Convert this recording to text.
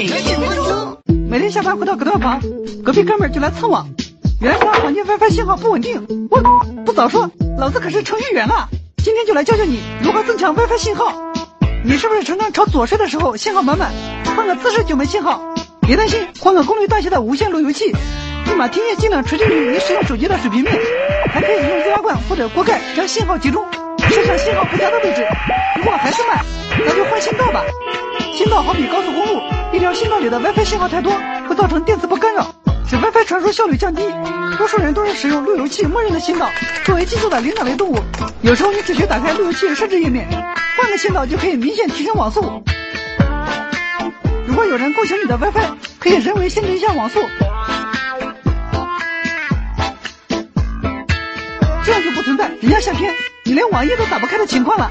每日几分钟。每天下班回到隔断房，隔壁哥们儿就来蹭网。原来他房间 WiFi 信号不稳定。我不早说，老子可是程序员啊。今天就来教教你如何增强 WiFi 信号。你是不是常常朝左睡的时候信号满满，换个姿势就没信号？别担心，换个功率大些的无线路由器，立马听液尽量垂直于你使用手机的水平面，还可以用易拉罐或者锅盖将信号集中，设上信号不佳的位置。如果还是慢，那就换信道吧。信道好比高速公路，一条信道里的 WiFi 信号太多，会造成电磁波干扰，使 WiFi 传输效率降低。多数人都是使用路由器默认的信道。作为基础的灵长类动物，有时候你只需打开路由器设置页面，换个信道就可以明显提升网速。如果有人共享你的 WiFi，可以人为限制一下网速，这样就不存在人家下片你连网页都打不开的情况了。